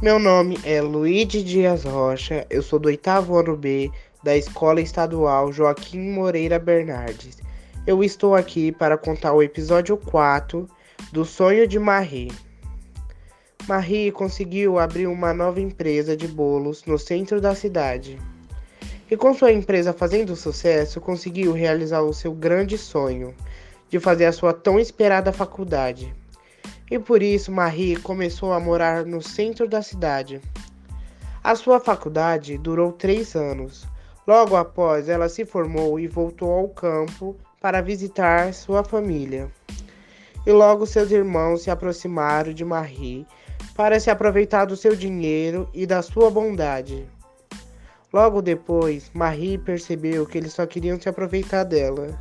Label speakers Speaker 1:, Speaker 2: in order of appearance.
Speaker 1: Meu nome é Luíde Dias Rocha, eu sou do oitavo ano B da Escola Estadual Joaquim Moreira Bernardes. Eu estou aqui para contar o episódio 4 do Sonho de Marie. Marie conseguiu abrir uma nova empresa de bolos no centro da cidade. E com sua empresa fazendo sucesso, conseguiu realizar o seu grande sonho de fazer a sua tão esperada faculdade. E por isso Marie começou a morar no centro da cidade. A sua faculdade durou três anos. Logo após, ela se formou e voltou ao campo para visitar sua família. E logo seus irmãos se aproximaram de Marie para se aproveitar do seu dinheiro e da sua bondade. Logo depois, Marie percebeu que eles só queriam se aproveitar dela.